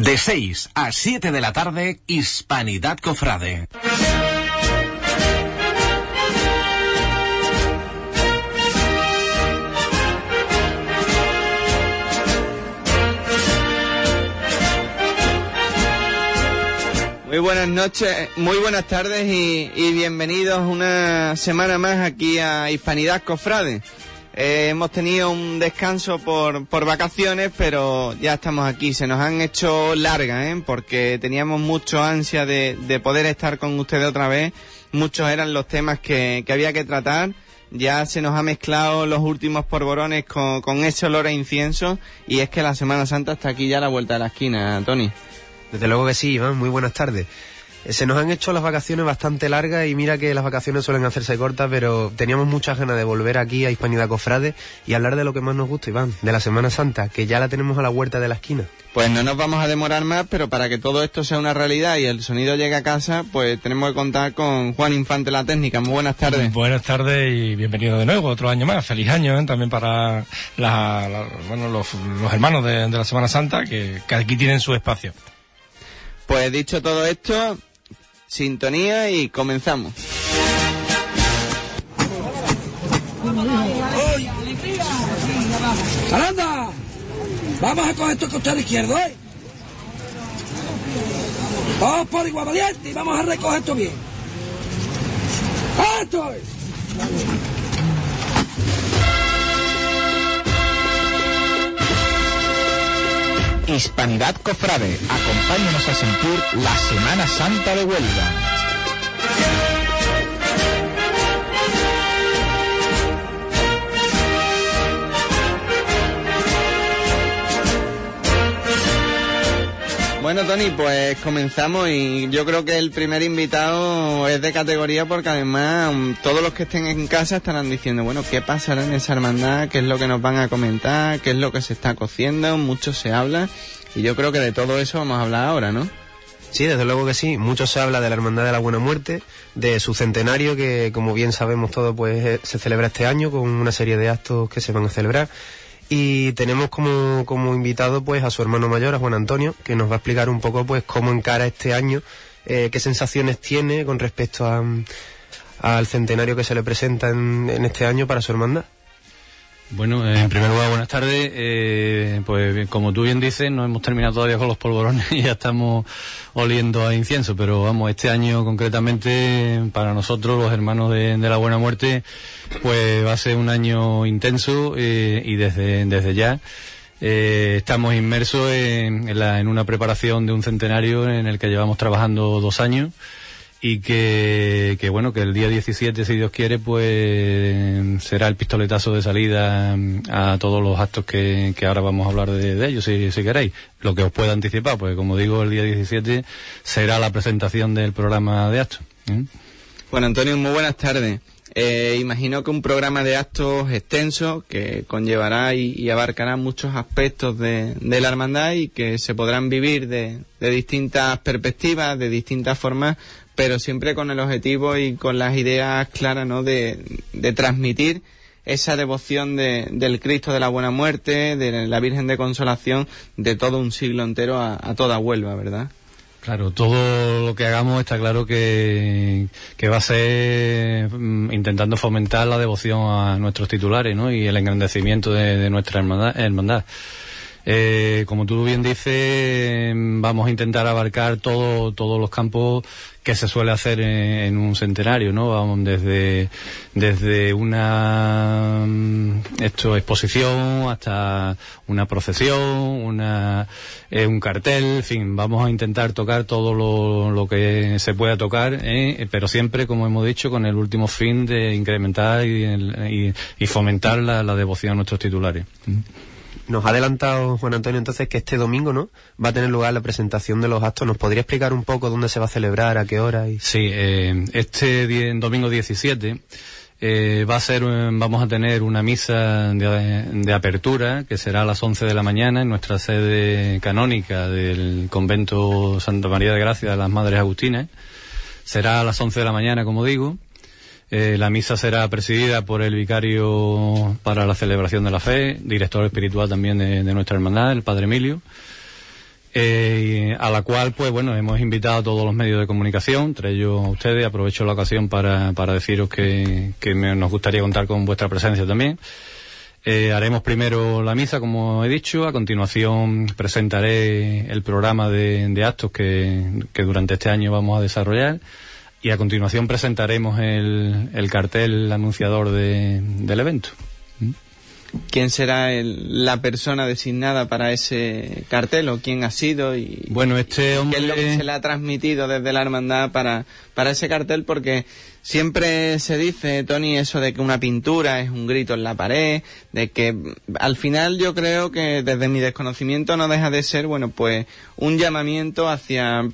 De 6 a 7 de la tarde, Hispanidad Cofrade. Muy buenas noches, muy buenas tardes y, y bienvenidos una semana más aquí a Hispanidad Cofrade. Eh, hemos tenido un descanso por, por vacaciones, pero ya estamos aquí. Se nos han hecho largas, ¿eh? porque teníamos mucho ansia de, de poder estar con ustedes otra vez. Muchos eran los temas que, que había que tratar. Ya se nos ha mezclado los últimos porborones con, con ese olor a incienso y es que la Semana Santa está aquí ya a la vuelta de la esquina, Tony. Desde luego que sí, Iván, muy buenas tardes. Eh, Se nos han hecho las vacaciones bastante largas y mira que las vacaciones suelen hacerse cortas, pero teníamos muchas ganas de volver aquí a Hispanidad Cofrade y hablar de lo que más nos gusta, Iván, de la Semana Santa, que ya la tenemos a la huerta de la esquina. Pues no nos vamos a demorar más, pero para que todo esto sea una realidad y el sonido llegue a casa, pues tenemos que contar con Juan Infante La Técnica. Muy buenas tardes. Buenas tardes y bienvenido de nuevo, otro año más. Feliz año ¿eh? también para la- la- bueno, los, los hermanos de, de la Semana Santa que, que aquí tienen su espacio. Pues dicho todo esto, sintonía y comenzamos. ¡Aranda! Vamos a coger esto costado izquierdo, ¿eh? Vamos por igual valiente y vamos a recoger esto bien. ¡Esto es! Hispanidad Cofrade, acompáñenos a sentir la Semana Santa de Huelva. Bueno, Tony, pues comenzamos y yo creo que el primer invitado es de categoría porque además mm, todos los que estén en casa estarán diciendo, bueno, ¿qué pasará en esa hermandad? ¿Qué es lo que nos van a comentar? ¿Qué es lo que se está cociendo? Mucho se habla y yo creo que de todo eso vamos a hablar ahora, ¿no? Sí, desde luego que sí. Mucho se habla de la Hermandad de la Buena Muerte, de su centenario, que como bien sabemos todos, pues eh, se celebra este año con una serie de actos que se van a celebrar. Y tenemos como, como invitado pues a su hermano mayor, a Juan Antonio, que nos va a explicar un poco pues cómo encara este año, eh, qué sensaciones tiene con respecto a, al centenario que se le presenta en, en este año para su hermandad. Bueno, eh, en primer lugar, buenas tardes. Eh, pues como tú bien dices, no hemos terminado todavía con los polvorones y ya estamos oliendo a incienso, pero vamos, este año concretamente para nosotros, los hermanos de, de la Buena Muerte, pues va a ser un año intenso eh, y desde, desde ya eh, estamos inmersos en, en la- en una preparación de un centenario en el que llevamos trabajando dos años y que, que bueno, que el día 17, si Dios quiere, pues será el pistoletazo de salida mm, a todos los actos que, ahora vamos a hablar de, ellos, si, si queréis. Lo que os pueda anticipar, pues como digo, el día 17 será la presentación del programa de actos. ¿eh? Bueno, Antonio, muy buenas tardes. Eh, imagino que un programa de actos extenso que conllevará y, y abarcará muchos aspectos de, de la hermandad y que se podrán vivir de, de distintas perspectivas, de distintas formas, pero siempre con el objetivo y con las ideas claras, ¿no? De, de transmitir esa devoción de- del Cristo de la Buena Muerte, de la Virgen de Consolación, de todo un siglo entero a, a toda Huelva, ¿verdad? Claro, todo lo que hagamos está claro que, que va a ser mm, intentando fomentar la devoción a nuestros titulares ¿no? y el engrandecimiento de, de nuestra hermandad. hermandad. Eh, como tú bien dices, mm, vamos a intentar abarcar todo, todos los campos que se suele hacer en, un centenario, ¿no? Vamos desde, desde una mm, esto, exposición hasta una procesión, una, eh, un cartel, en fin, vamos a intentar tocar todo lo, lo que se pueda tocar, ¿eh? pero siempre, como hemos dicho, con el último fin de incrementar y, y- y fomentar la, la devoción a nuestros titulares. Nos ha adelantado Juan Antonio entonces que este domingo, ¿no? Va a tener lugar la presentación de los actos. ¿Nos podría explicar un poco dónde se va a celebrar, a qué hora? Y... Sí, eh, este domingo 17 eh, va a ser, vamos a tener una misa de, de apertura que será a las 11 de la mañana en nuestra sede canónica del convento Santa María de Gracia de las Madres Agustinas. Será a las 11 de la mañana, como digo. Eh, la misa será presidida por el vicario para la celebración de la fe, director espiritual también de, nuestra hermandad, el Padre Emilio. eh, a la cual, pues bueno, hemos invitado a todos los medios de comunicación, entre ellos a ustedes. Aprovecho la ocasión para, para deciros que, que nos gustaría contar con vuestra presencia también. Eh, haremos primero la misa, como he dicho. A continuación presentaré el programa de, de actos que, que, durante este año vamos a desarrollar. Y a continuación presentaremos el, el cartel anunciador de, del evento. ¿Quién será el, la persona designada para ese cartel o quién ha sido? Y, bueno, este hombre... ¿Qué es lo que se le ha transmitido desde la hermandad para, para ese cartel? Porque siempre se dice, Tony, eso de que una pintura es un grito en la pared, de que al final yo creo que desde mi desconocimiento no deja de ser, bueno, pues un llamamiento hacia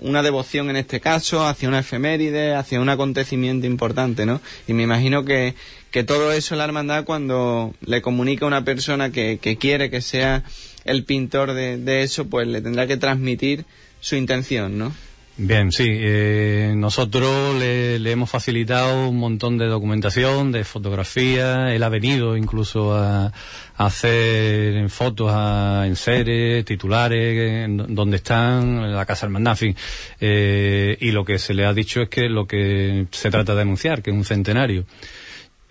una devoción en este caso, hacia una efeméride, hacia un acontecimiento importante, ¿no? Y me imagino que, que todo eso la hermandad cuando le comunica a una persona que, que quiere que sea el pintor de, de, eso, pues le tendrá que transmitir su intención, ¿no? Bien, sí. Eh, nosotros le, le, hemos facilitado un montón de documentación, de fotografía. Él ha venido incluso a, hacer fotos a, en seres, titulares, en, donde están, la Casa Hermandad, en fin. Eh, y lo que se le ha dicho es que lo que se trata de anunciar, que es un centenario.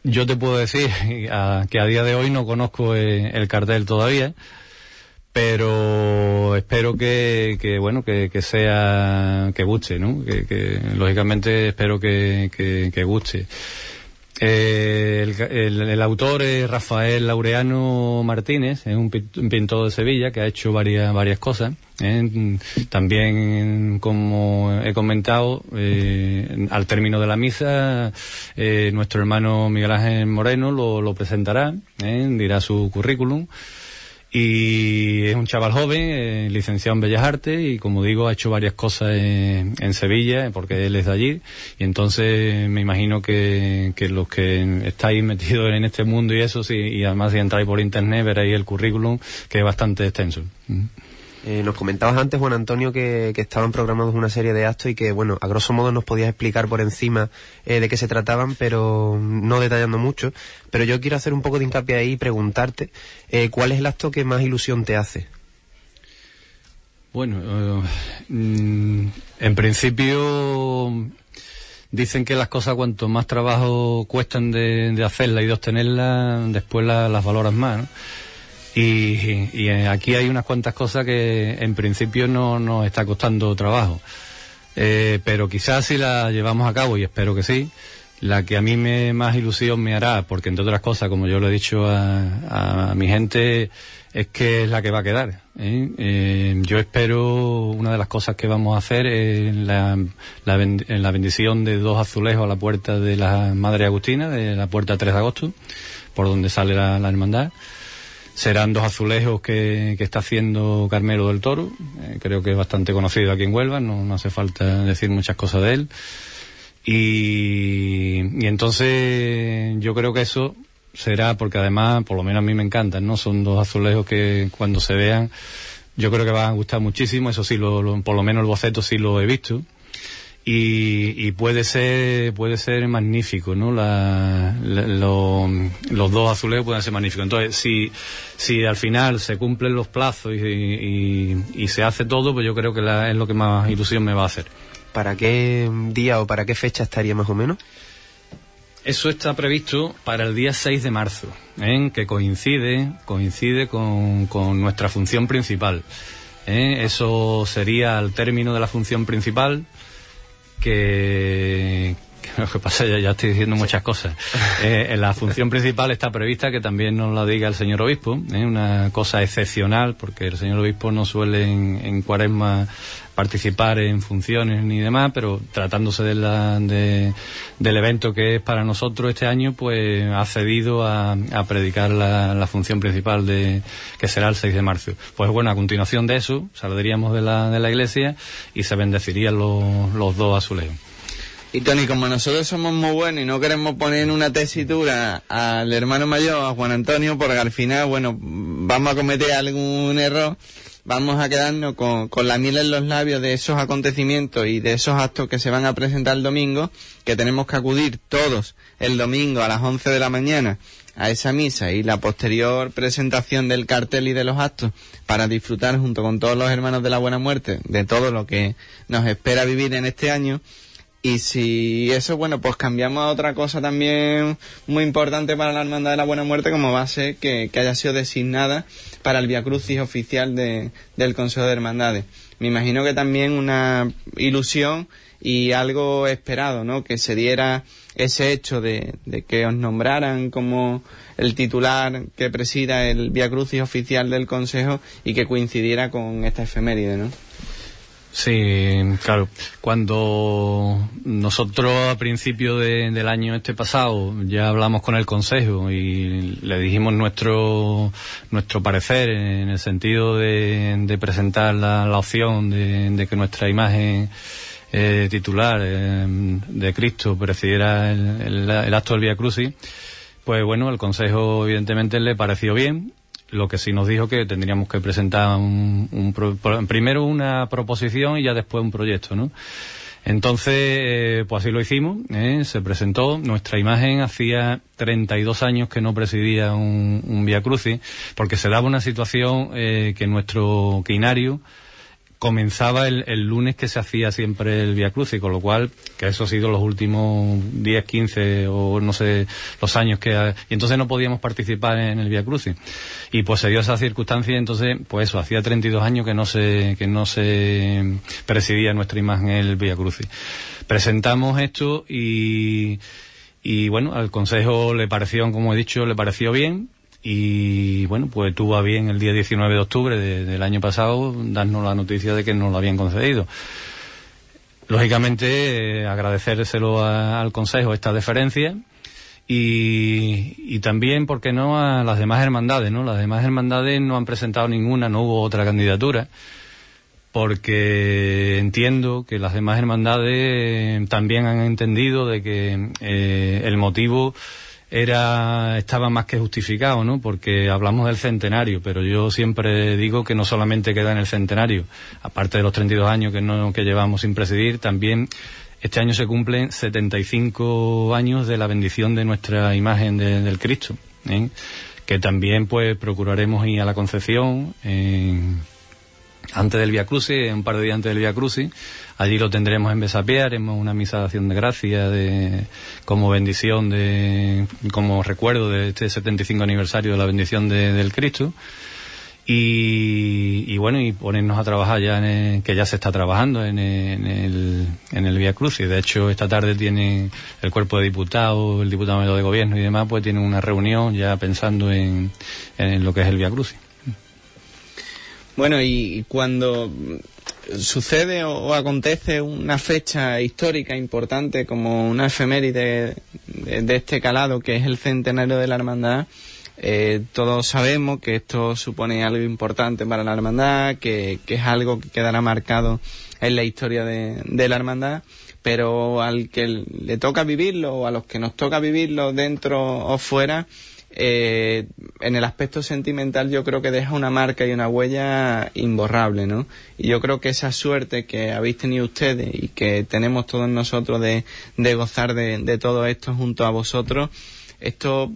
Yo te puedo decir a, que a día de hoy no conozco el, el cartel todavía pero espero que, bueno que, que, sea que guste no que, que lógicamente espero que, guste. Eh, el, el, el, autor es Rafael Laureano Martínez es un, pintor de Sevilla que ha hecho varias varias cosas ¿eh? también como he comentado eh, al término de la misa eh, nuestro hermano Miguel Ángel Moreno lo, lo presentará dirá su currículum y es un chaval joven, eh, licenciado en Bellas Artes y como digo ha hecho varias cosas en, en, Sevilla porque él es de allí y entonces me imagino que, que los que estáis metidos en este mundo y eso sí, y además si entráis por internet veréis el currículum que es bastante extenso. Mm. Eh, nos comentabas antes, Juan Antonio, que, estaban programados una serie de actos y que, bueno, a grosso modo nos podías explicar por encima eh, de qué se trataban, pero no detallando mucho. Pero yo quiero hacer un poco de hincapié ahí y preguntarte eh, cuál es el acto que más ilusión te hace. Bueno, mm, en principio dicen que las cosas cuanto más trabajo cuestan de, de hacerlas y de obtenerlas, después la, las valoras más. ¿no? Y, y, aquí hay unas cuantas cosas que en principio no nos está costando trabajo. Eh, pero quizás si la llevamos a cabo, y espero que sí, la que a mí me, más ilusión me hará, porque entre otras cosas, como yo lo he dicho a, mi gente, es que es la que va a quedar. ¿eh? Eh, yo espero, una de las cosas que vamos a hacer es la, la, en la bendición de dos azulejos a la puerta de la Madre Agustina, de la puerta 3 de agosto, por donde sale la hermandad serán dos azulejos que, que, está haciendo Carmelo del Toro, eh, creo que es bastante conocido aquí en Huelva, no, no, hace falta decir muchas cosas de él. Y, y, entonces yo creo que eso será, porque además, por lo menos a mí me encantan, ¿no? Son dos azulejos que cuando se vean, yo creo que van a gustar muchísimo, eso sí, lo, lo, por lo menos el boceto sí lo he visto y, y, puede ser puede ser magnífico no la, la, lo, los dos azulejos pueden ser magníficos entonces si si al final se cumplen los plazos y, y, y se hace todo pues yo creo que la, es lo que más ilusión me va a hacer para qué día o para qué fecha estaría más o menos eso está previsto para el día 6 de marzo, ¿eh? que coincide, coincide con, con nuestra función principal. ¿eh? Eso sería al término de la función principal, que, lo que pasa ya, ya estoy diciendo muchas cosas. Eh, la función principal está prevista que también nos la diga el señor obispo, ¿eh? una cosa excepcional, porque el señor obispo no suele en, en cuaresma participar en funciones ni demás, pero tratándose de la, de, del evento que es para nosotros este año, pues ha cedido a, a predicar la, la, función principal de que será el 6 de marzo. Pues bueno, a continuación de eso, saldríamos de la, de la iglesia y se bendecirían los, los dos azulejos. Y Tony, como nosotros somos muy buenos y no queremos poner en una tesitura al hermano mayor, a Juan Antonio, porque al final, bueno, vamos a cometer algún error, vamos a quedarnos con, con, la miel en los labios de esos acontecimientos y de esos actos que se van a presentar el domingo, que tenemos que acudir todos el domingo a las 11 de la mañana a esa misa y la posterior presentación del cartel y de los actos para disfrutar junto con todos los hermanos de la Buena Muerte de todo lo que nos espera vivir en este año. Y si eso, bueno, pues cambiamos a otra cosa también muy importante para la Hermandad de la Buena Muerte, como va a ser que, haya sido designada para el Via Crucis oficial de, del Consejo de Hermandades. Me imagino que también una ilusión y algo esperado, ¿no? Que se diera ese hecho de, de que os nombraran como el titular que presida el Via Crucis oficial del Consejo y que coincidiera con esta efeméride, ¿no? Sí, claro. Cuando nosotros a principio del año este pasado ya hablamos con el Consejo y le dijimos nuestro nuestro parecer en el sentido de, presentar la, opción de, que nuestra imagen eh, titular eh, de Cristo presidiera el, acto del Via Crucis, pues bueno, el Consejo evidentemente le pareció bien lo que sí nos dijo que tendríamos que presentar un, primero una proposición y ya después un proyecto, ¿no? Entonces, eh, pues así lo hicimos, ¿eh? se presentó, nuestra imagen hacía 32 años que no presidía un, un Via Crucis, porque se daba una situación eh, que nuestro quinario comenzaba el, lunes que se hacía siempre el Via Crucis, con lo cual, que eso ha sido los últimos 10, 15 o no sé, los años que... y entonces no podíamos participar en el Via Crucis. Y pues se dio esa circunstancia y entonces, pues eso, hacía 32 años que no se, que no se presidía nuestra imagen el Via Crucis. Presentamos esto y, y bueno, al Consejo le pareció, como he dicho, le pareció bien, y bueno, pues tuvo a bien el día 19 de octubre del año pasado darnos la noticia de que nos lo habían concedido. Lógicamente, eh, agradecérselo al Consejo esta deferencia y, y, también, ¿por qué no?, a las demás hermandades, ¿no? Las demás hermandades no han presentado ninguna, no hubo otra candidatura, porque entiendo que las demás hermandades también han entendido de que eh, el motivo era estaba más que justificado, ¿no? Porque hablamos del centenario, pero yo siempre digo que no solamente queda en el centenario, aparte de los 32 años que no que llevamos sin presidir, también este año se cumplen 75 años de la bendición de nuestra imagen del Cristo, ¿eh? que también pues procuraremos ir a la Concepción antes del Via Crucis, un par de días antes del Via Crucis, Allí lo tendremos en Besapié, haremos una misa de acción de gracia de, como bendición, de, como recuerdo de este 75 aniversario de la bendición del Cristo. Y, bueno, y ponernos a trabajar ya, en que ya se está trabajando en, el, en el Vía Crucis. De hecho, esta tarde tiene el cuerpo de diputados, el diputado de gobierno y demás, pues tienen una reunión ya pensando en, en lo que es el Vía Crucis. Bueno, y cuando sucede o, acontece una fecha histórica importante como una efeméride de, este calado que es el centenario de la hermandad, eh, todos sabemos que esto supone algo importante para la hermandad, que, es algo que quedará marcado en la historia de, de la hermandad, pero al que le toca vivirlo o a los que nos toca vivirlo dentro o fuera, eh, en el aspecto sentimental yo creo que deja una marca y una huella imborrable, ¿no? Y yo creo que esa suerte que habéis tenido ustedes y que tenemos todos nosotros de, gozar de, todo esto junto a vosotros, esto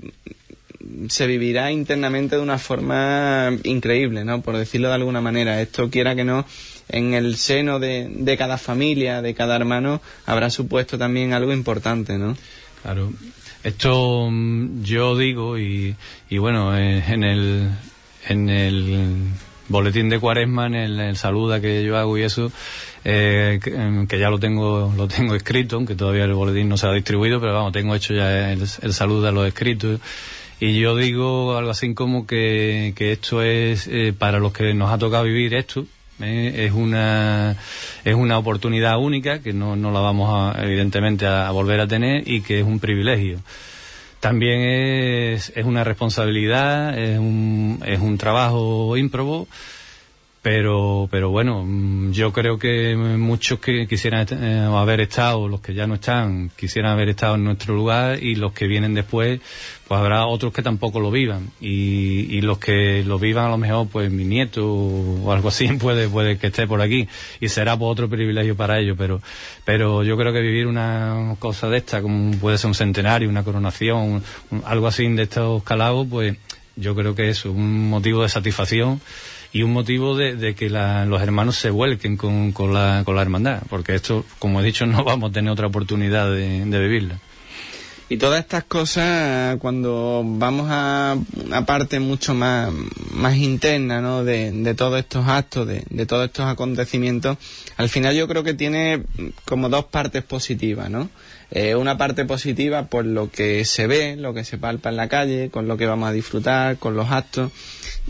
se vivirá internamente de una forma increíble, ¿no? Por decirlo de alguna manera. Esto quiera que no, en el seno de, de cada familia, de cada hermano, habrá supuesto también algo importante, ¿no? Claro, esto mm, yo digo y, y bueno, eh, en el, en el boletín de cuaresma, en el, saluda que yo hago y eso, eh, em, que, ya lo tengo, lo tengo escrito, aunque todavía el boletín no se ha distribuido, pero vamos, tengo hecho ya el, el saludo a los escritos. Y yo digo algo así como que, que esto es eh, para los que nos ha tocado vivir esto, ¿eh? es una es una oportunidad única que no, no la vamos a, evidentemente a, volver a tener y que es un privilegio también es, es una responsabilidad es un, es un trabajo ímprobo pero pero bueno mm, yo creo que muchos que quisieran eh, haber estado los que ya no están quisieran haber estado en nuestro lugar y los que vienen después pues habrá otros que tampoco lo vivan. Y, y los que lo vivan a lo mejor pues mi nieto o algo así puede puede que esté por aquí. Y será otro privilegio para ellos pero pero yo creo que vivir una cosa de esta como puede ser un centenario una coronación algo así de estos calabos pues yo creo que es un motivo de satisfacción y un motivo de, que los hermanos se vuelquen con, con, la, con la hermandad, porque esto, como he dicho, no vamos a tener otra oportunidad de, de vivirla. Y todas estas cosas, cuando vamos a una parte mucho más, más interna ¿no? de, todos estos actos, de, todos estos acontecimientos, al final yo creo que tiene como dos partes positivas, ¿no? Eh, una parte positiva por lo que se ve, lo que se palpa en la calle, con lo que vamos a disfrutar, con los actos,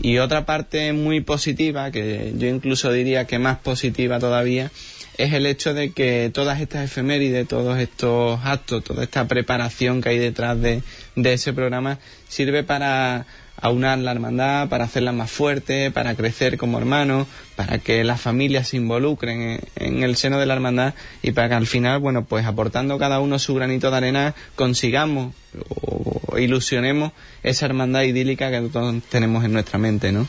y otra parte muy positiva, que yo incluso diría que más positiva todavía, es el hecho de que todas estas efemérides, todos estos actos, toda esta preparación que hay detrás de, ese programa sirve para aunar la hermandad, para hacerla más fuerte, para crecer como hermanos, para que las familias se involucren en, el seno de la hermandad y para que al final, bueno, pues aportando cada uno su granito de arena, consigamos o ilusionemos esa hermandad idílica que todos tenemos en nuestra mente, ¿no?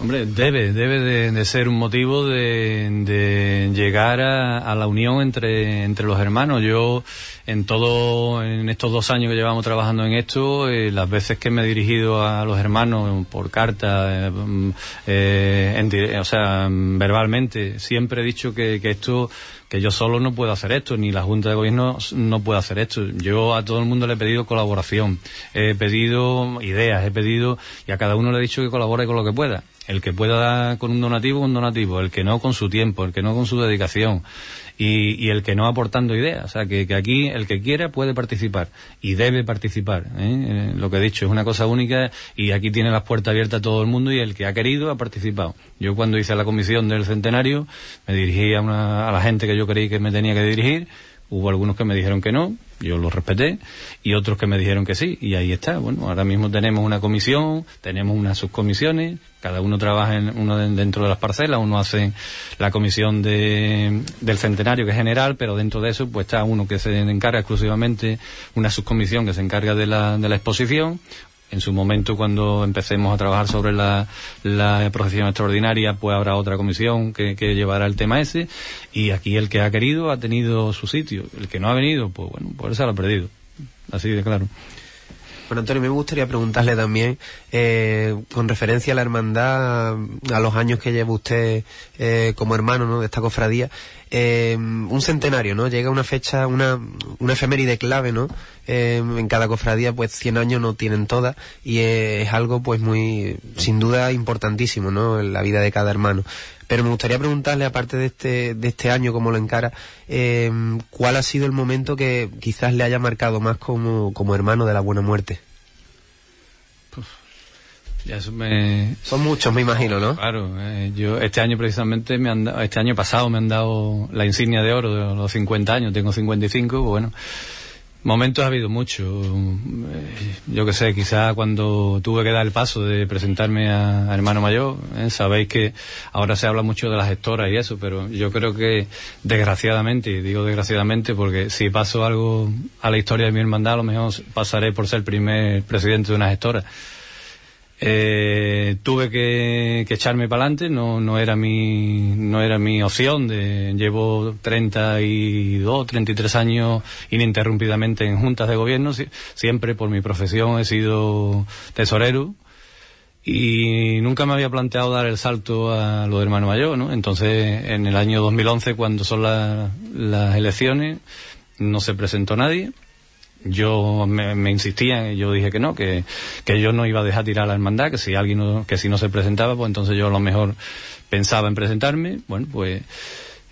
Hombre, debe, debe de, ser un motivo de, llegar a, la unión entre, entre los hermanos. Yo, en todo, en estos dos años que llevamos trabajando en esto, eh, las veces que me he dirigido a los hermanos por carta, eh, eh, o sea, verbalmente, siempre he dicho que, que esto que yo solo no puedo hacer esto, ni la Junta de Gobierno no puede hacer esto. Yo a todo el mundo le he pedido colaboración, he pedido ideas, he pedido, y a cada uno le he dicho que colabore con lo que pueda. El que pueda con un donativo, un donativo. El que no con su tiempo, el que no con su dedicación. Y, el que no aportando ideas. O sea, que, aquí el que quiera puede participar. Y debe participar. ¿eh? Eh, lo que he dicho es una cosa única y aquí tiene las puertas abiertas a todo el mundo y el que ha querido ha participado. Yo cuando hice la comisión del centenario me dirigí a, a la gente que yo creí que me tenía que dirigir Hubo algunos que me dijeron que no, yo los respeté, y otros que me dijeron que sí, y ahí está. Bueno, ahora mismo tenemos una comisión, tenemos unas subcomisiones, cada uno trabaja en uno dentro de las parcelas, uno hace la comisión de, del centenario que es general, pero dentro de eso pues está uno que se encarga exclusivamente, una subcomisión que se encarga de la, de la exposición, en su momento cuando empecemos a trabajar sobre la, la procesión extraordinaria pues habrá otra comisión que, que, llevará el tema ese. Y aquí el que ha querido ha tenido su sitio. El que no ha venido pues bueno pues se lo ha perdido. Así de claro bueno, Antonio, me gustaría preguntarle también, eh, con referencia a la hermandad, a los años que lleva usted eh, como hermano ¿no? de esta cofradía, eh, un centenario, ¿no? Llega una fecha, una, una efeméride clave, ¿no? en cada cofradía, pues 100 años no tienen todas y es algo, pues muy, sin duda, importantísimo, ¿no? En la vida de cada hermano. Pero me gustaría preguntarle, aparte de este, de este año, cómo lo encara, eh, ¿cuál ha sido el momento que quizás le haya marcado más como, como hermano de la buena muerte? Son muchos, me imagino, ¿no? Claro, eh, yo este año precisamente, me han, este año pasado me han dado la insignia de oro de los 50 años, tengo 55, pues bueno, Momentos ha habido muchos. Eh, yo que sé, quizá cuando tuve que dar el paso de presentarme a, hermano mayor, ¿eh? sabéis que ahora se habla mucho de las gestoras y eso, pero yo creo que desgraciadamente, digo desgraciadamente porque si paso algo a la historia de mi hermandad, a lo mejor pasaré por ser el primer presidente de una gestora. Eh, tuve que, echarme para adelante, no, no, era mi, no era mi opción. De, llevo 32, 33 años ininterrumpidamente en juntas de gobierno, siempre por mi profesión he sido tesorero y nunca me había planteado dar el salto a lo de hermano mayor, ¿no? Entonces, en el año 2011, cuando son las elecciones, no se presentó nadie yo me, me insistía, yo dije que no, que, que yo no iba a dejar tirar a la hermandad, que si alguien no, que si no se presentaba, pues entonces yo a lo mejor pensaba en presentarme. Bueno, pues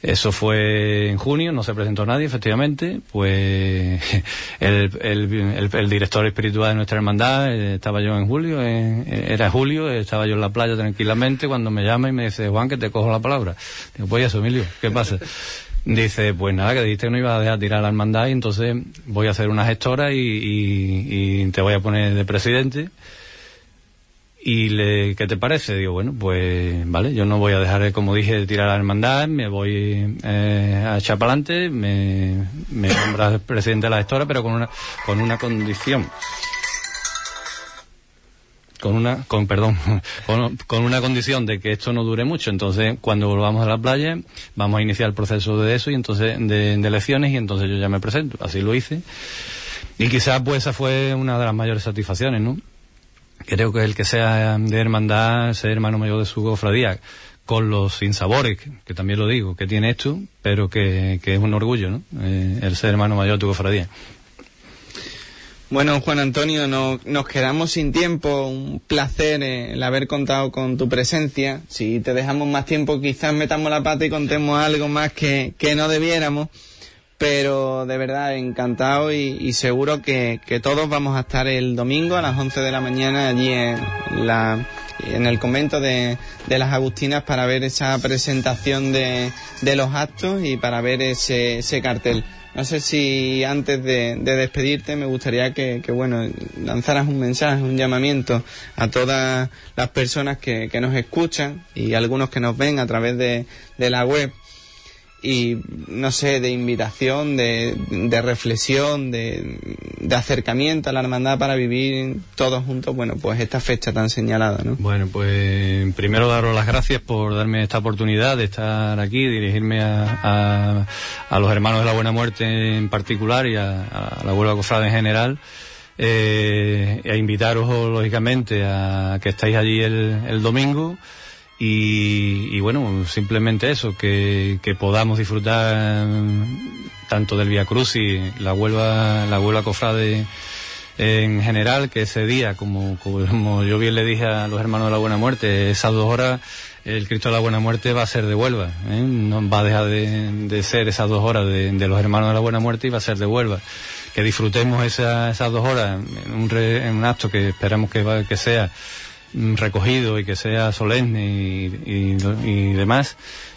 eso fue en junio, no se presentó nadie, efectivamente. Pues el, el, el, director espiritual de nuestra hermandad, eh, estaba yo en julio, eh, era julio, estaba yo en la playa tranquilamente cuando me llama y me dice, Juan, que te cojo la palabra. Digo, pues eso, Emilio, ¿qué pasa? Dice, pues nada, que dijiste que no iba a dejar tirar la hermandad y entonces voy a hacer una gestora y, te voy a poner de presidente. y le, ¿qué te parece? Digo, bueno, pues vale, yo no voy a dejar, como dije, tirar la hermandad, me voy eh, a echar para adelante, me, me nombras presidente de la gestora, pero con una, con una condición con una, con, perdón, con, una condición de que esto no dure mucho. Entonces, cuando volvamos a la playa, vamos a iniciar el proceso de eso y entonces, de, elecciones y entonces yo ya me presento. Así lo hice. Y quizás pues esa fue una de las mayores satisfacciones, ¿no? Creo que el que sea de hermandad, ser hermano mayor de su cofradía, con los sinsabores, que también lo digo, que tiene esto, pero que, que es un orgullo, ¿no? Eh, el ser hermano mayor de tu cofradía. Bueno, Juan Antonio, no, nos quedamos sin tiempo. Un placer eh, el haber contado con tu presencia. Si te dejamos más tiempo, quizás metamos la pata y contemos algo más que, que no debiéramos. Pero de verdad, encantado y, seguro que, que, todos vamos a estar el domingo a las 11 de la mañana allí en, la, en el convento de, de las Agustinas para ver esa presentación de, de los actos y para ver ese, ese cartel. No sé si antes de, despedirte me gustaría que, bueno, lanzaras un mensaje, un llamamiento a todas las personas que, que nos escuchan y algunos que nos ven a través de, de la web y no sé, de invitación, de, de reflexión, de, de, acercamiento a la hermandad para vivir todos juntos, bueno, pues esta fecha tan señalada, ¿no? Bueno, pues primero daros las gracias por darme esta oportunidad de estar aquí, dirigirme a, a, los hermanos de la Buena Muerte en particular y a, la Huelva Cofrada en general. Eh, a invitaros lógicamente a que estáis allí el, el domingo y, bueno, simplemente eso, que, podamos disfrutar tanto del Via y la Huelva, la Huelva Cofrade en general, que ese día, como, como yo bien le dije a los hermanos de la Buena Muerte, esas dos horas, el Cristo de la Buena Muerte va a ser de Huelva, ¿eh? no va a dejar de, ser esas dos horas de, los hermanos de la Buena Muerte y va a ser de Huelva. Que disfrutemos esas dos horas en un, en un acto que esperamos que, que sea Mm, recogido y que sea solemne y, y, demás.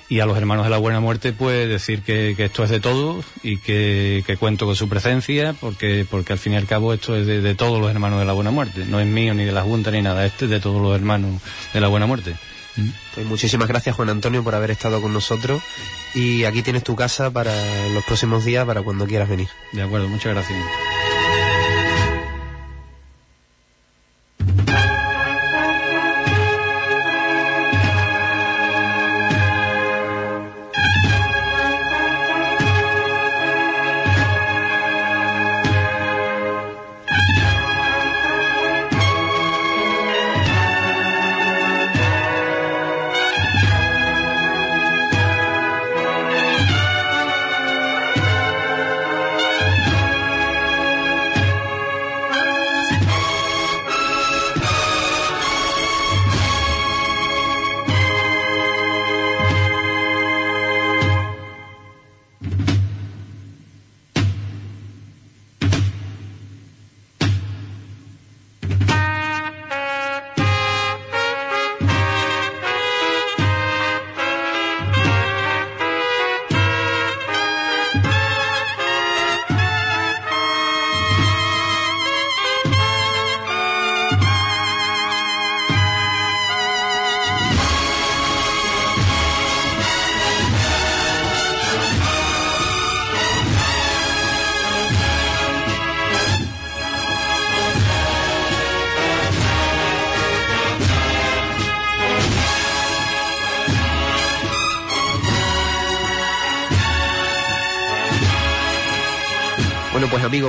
Y a los hermanos de la Buena Muerte, pues decir que, esto es de todos y que, cuento con su presencia, porque, porque al fin y al cabo esto es de, todos los hermanos de la Buena Muerte. No es mío ni de la Junta ni nada, este es de todos los hermanos de la Buena Muerte. Mm. Pues muchísimas gracias Juan Antonio por haber estado con nosotros y aquí tienes tu casa para los próximos días para cuando quieras venir. De acuerdo, muchas gracias.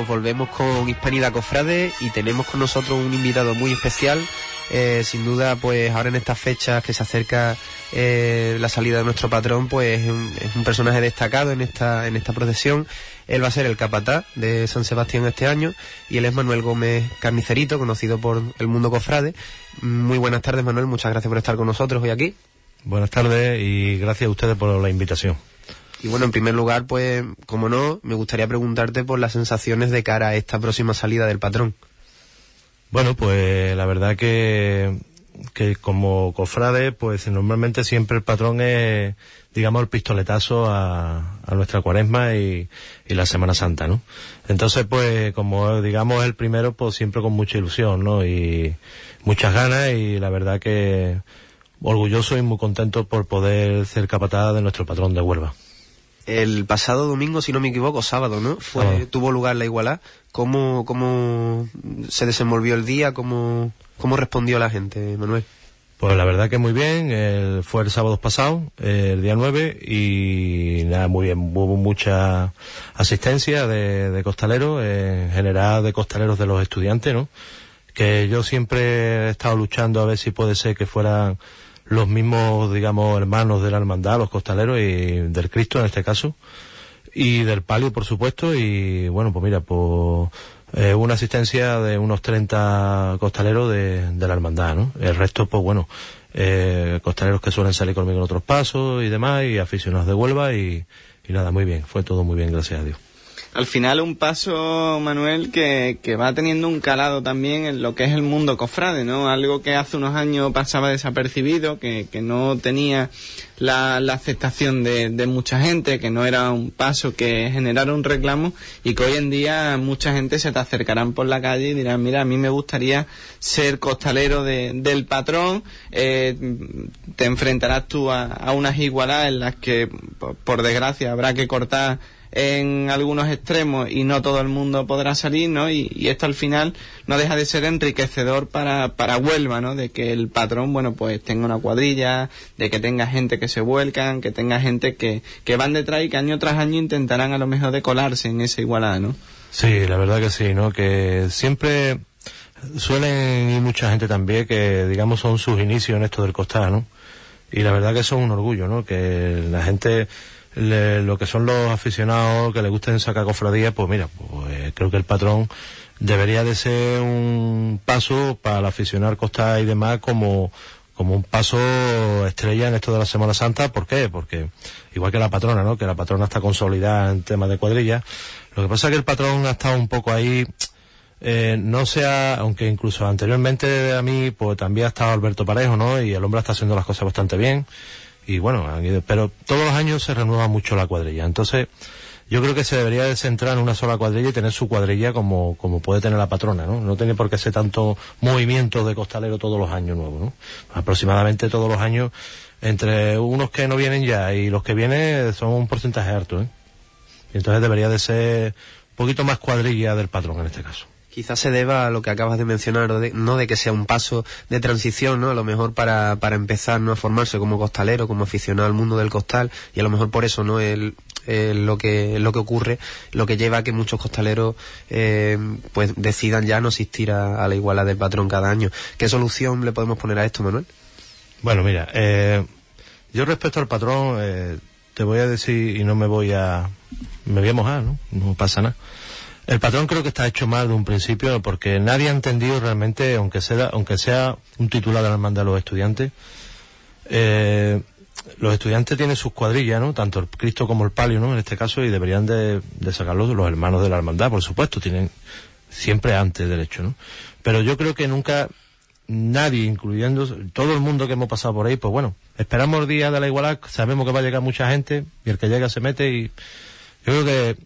Volvemos con Hispanidad Cofrade y tenemos con nosotros un invitado muy especial. Eh, sin duda, pues ahora en estas fechas que se acerca eh, la salida de nuestro patrón, pues es un, personaje destacado en esta, en esta procesión. Él va a ser el capataz de San Sebastián este año y él es Manuel Gómez Carnicerito, conocido por el mundo cofrade. Muy buenas tardes, Manuel, muchas gracias por estar con nosotros hoy aquí. Buenas tardes y gracias a ustedes por la invitación. Y bueno, en primer lugar, pues, como no, me gustaría preguntarte por las sensaciones de cara a esta próxima salida del patrón. Bueno, pues la verdad que que como cofrade, pues normalmente siempre el patrón es, digamos, el pistoletazo a, nuestra cuaresma y, la Semana Santa, ¿no? Entonces, pues, como digamos el primero, pues siempre con mucha ilusión, ¿no? Y muchas ganas y la verdad que orgulloso y muy contento por poder ser capatada de nuestro patrón de Huelva. El pasado domingo, si no me equivoco, sábado, ¿no? Fue, tuvo lugar la igualdad. ¿Cómo, ¿Cómo se desenvolvió el día? ¿Cómo, ¿Cómo respondió la gente, Manuel? Pues la verdad que muy bien, fue el sábado pasado, el día 9, y nada, muy bien, hubo mucha asistencia de, de costaleros, en general de costaleros de los estudiantes, ¿no? Que yo siempre he estado luchando a ver si puede ser que fueran los mismos, digamos, hermanos de la hermandad, los costaleros y del Cristo en este caso, y del palio, por supuesto, y bueno, pues mira, pues eh, una asistencia de unos 30 costaleros de, de, la hermandad, ¿no? El resto, pues bueno, eh, costaleros que suelen salir conmigo en otros pasos y demás, y aficionados de Huelva, y, y nada, muy bien, fue todo muy bien, gracias a Dios al final un paso, Manuel, que, que, va teniendo un calado también en lo que es el mundo cofrade, ¿no? Algo que hace unos años pasaba desapercibido, que, que no tenía la, la aceptación de, de, mucha gente, que no era un paso que generara un reclamo y que hoy en día mucha gente se te acercarán por la calle y dirán, mira, a mí me gustaría ser costalero de, del patrón, eh, te enfrentarás tú a, a unas igualadas en las que, por, por desgracia, habrá que cortar en algunos extremos y no todo el mundo podrá salir, ¿no? Y, esto al final no deja de ser enriquecedor para, para Huelva, ¿no? De que el patrón, bueno, pues tenga una cuadrilla, de que tenga gente que se vuelcan, que tenga gente que, que van detrás y que año tras año intentarán a lo mejor de colarse en esa igualada, ¿no? Sí, la verdad que sí, ¿no? Que siempre suelen ir mucha gente también que, digamos, son sus inicios en esto del costal, ¿no? Y la verdad que eso es un orgullo, ¿no? Que la gente le, lo que son los aficionados que le gusten sacar cofradías, pues mira, pues creo que el patrón debería de ser un paso para el aficionar costa y demás como, como un paso estrella en esto de la Semana Santa. ¿Por qué? Porque igual que la patrona, ¿no? Que la patrona está consolidada en temas de cuadrilla. Lo que pasa es que el patrón ha estado un poco ahí, eh, no sea, aunque incluso anteriormente a mí, pues también ha estado Alberto Parejo, ¿no? Y el hombre está haciendo las cosas bastante bien y bueno, pero todos los años se renueva mucho la cuadrilla. Entonces, yo creo que se debería de centrar en una sola cuadrilla y tener su cuadrilla como, como puede tener la patrona, ¿no? No tiene por qué ser tanto movimiento de costalero todos los años nuevos, ¿no? Aproximadamente todos los años, entre unos que no vienen ya y los que vienen son un porcentaje alto, ¿eh? Entonces debería de ser un poquito más cuadrilla del patrón en este caso. Quizás se deba a lo que acabas de mencionar, de, no de que sea un paso de transición, ¿no? A lo mejor para, para empezar, ¿no? A formarse como costalero, como aficionado al mundo del costal, y a lo mejor por eso, ¿no? El, lo que lo que ocurre, lo que lleva a que muchos costaleros eh, pues decidan ya no asistir a, la igualdad del patrón cada año. ¿Qué solución le podemos poner a esto, Manuel? Bueno, mira, eh, yo respecto al patrón, eh, te voy a decir, y no me voy a, me voy a mojar, ¿no? No pasa nada. El patrón creo que está hecho mal de un principio porque nadie ha entendido realmente, aunque sea, aunque sea un titular de la hermandad de los estudiantes, eh, los estudiantes tienen sus cuadrillas, ¿no? Tanto el Cristo como el palio, ¿no? En este caso, y deberían de, de sacarlos los hermanos de la hermandad, por supuesto, tienen siempre antes derecho, ¿no? Pero yo creo que nunca nadie, incluyendo todo el mundo que hemos pasado por ahí, pues bueno, esperamos el día de la igualdad, sabemos que va a llegar mucha gente, y el que llega se mete y yo creo que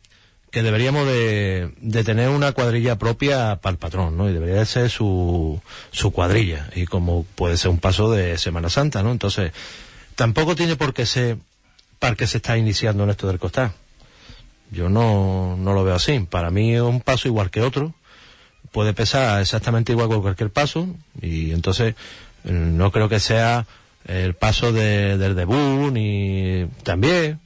que deberíamos de, tener una cuadrilla propia para el patrón, ¿no? Y debería de ser su, su cuadrilla, y como puede ser un paso de Semana Santa, ¿no? Entonces, tampoco tiene por qué ser para que se está iniciando en esto del costal. Yo no, no lo veo así. Para mí es un paso igual que otro. Puede pesar exactamente igual que cualquier paso, y entonces no creo que sea el paso de, del debut, ni también,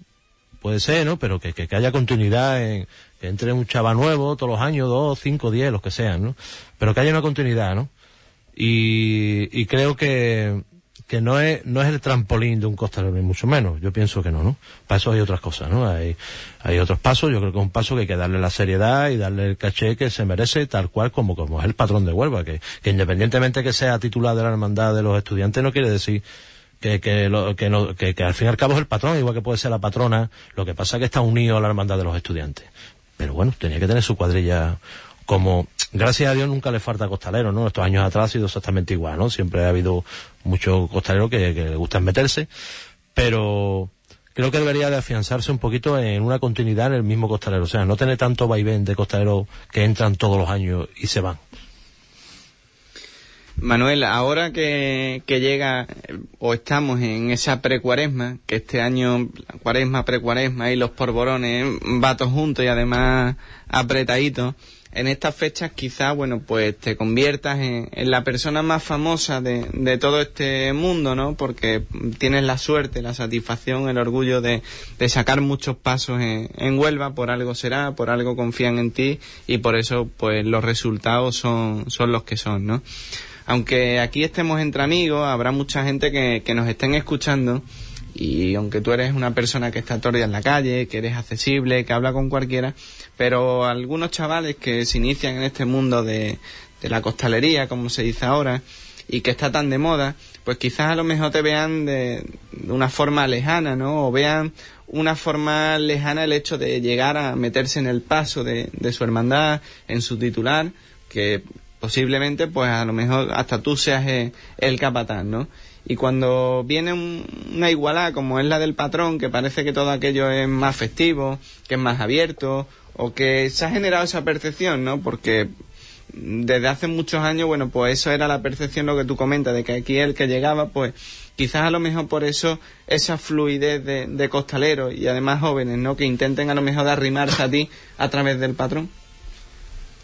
puede ser, ¿no? Pero que, que, que haya continuidad en, que entre un chaval nuevo todos los años, dos, cinco, diez, los que sean, ¿no? Pero que haya una continuidad, ¿no? Y, y creo que, que no es, no es el trampolín de un costalero, ni mucho menos. Yo pienso que no, ¿no? Para eso hay otras cosas, ¿no? Hay, hay otros pasos, yo creo que es un paso que hay que darle la seriedad y darle el caché que se merece, tal cual como, como es el patrón de Huelva, que, que independientemente que sea titular de la hermandad de los estudiantes, no quiere decir que, que, lo, que, no, que, que, al fin y al cabo es el patrón, igual que puede ser la patrona, lo que pasa es que está unido a la hermandad de los estudiantes. Pero bueno, tenía que tener su cuadrilla como, gracias a Dios nunca le falta costalero, ¿no? Estos años atrás ha sido exactamente igual, ¿no? Siempre ha habido muchos costaleros que, que les gustan meterse, pero creo que debería de afianzarse un poquito en una continuidad en el mismo costalero, o sea, no tener tanto vaivén de costaleros que entran todos los años y se van. Manuel, ahora que, que llega o estamos en esa precuaresma, que este año cuaresma, precuaresma y los porborones va juntos y además apretaditos, en estas fechas quizás, bueno, pues te conviertas en, en la persona más famosa de, de, todo este mundo, ¿no? Porque tienes la suerte, la satisfacción, el orgullo de, de sacar muchos pasos en, en, Huelva, por algo será, por algo confían en ti y por eso, pues los resultados son, son los que son, ¿no? Aunque aquí estemos entre amigos, habrá mucha gente que, que nos estén escuchando y aunque tú eres una persona que está todo en la calle, que eres accesible, que habla con cualquiera, pero algunos chavales que se inician en este mundo de, de la costalería, como se dice ahora, y que está tan de moda, pues quizás a lo mejor te vean de, de, una forma lejana, ¿no? O vean una forma lejana el hecho de llegar a meterse en el paso de, de su hermandad, en su titular, que posiblemente, pues a lo mejor hasta tú seas el, el capataz, ¿no? Y cuando viene un, una igualdad como es la del patrón, que parece que todo aquello es más festivo, que es más abierto, o que se ha generado esa percepción, ¿no? Porque desde hace muchos años, bueno, pues eso era la percepción, lo que tú comentas, de que aquí el que llegaba, pues quizás a lo mejor por eso esa fluidez de, de costaleros y además jóvenes, ¿no? Que intenten a lo mejor arrimarse a ti a través del patrón.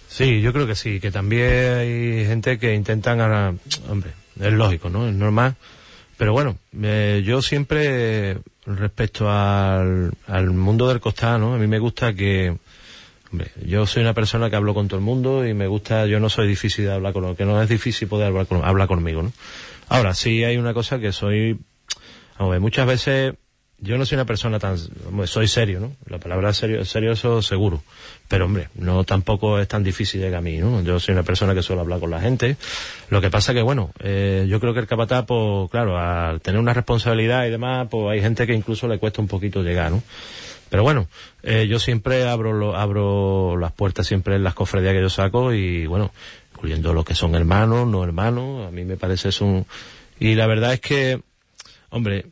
Sí, yo creo que sí, que también hay gente que intentan, hombre, es lógico, ¿no? Es normal. Pero bueno, eh, yo siempre, respecto al, al mundo del costal, ¿no? A mí me gusta que, hombre, yo soy una persona que hablo con todo el mundo y me gusta, yo no soy difícil de hablar con que no es difícil poder hablar, con, hablar conmigo, ¿no? Ahora, sí hay una cosa que soy, a ver, muchas veces yo no soy una persona tan, soy serio, ¿no? La palabra serio, serio eso seguro. Pero hombre, no tampoco es tan difícil llegar a mí, ¿no? Yo soy una persona que suelo hablar con la gente. Lo que pasa que bueno, eh, yo creo que el capataz, pues claro, al tener una responsabilidad y demás, pues hay gente que incluso le cuesta un poquito llegar, ¿no? Pero bueno, eh, yo siempre abro, lo, abro las puertas siempre en las cofradías que yo saco y bueno, incluyendo los que son hermanos, no hermanos, a mí me parece eso un... Y la verdad es que, hombre,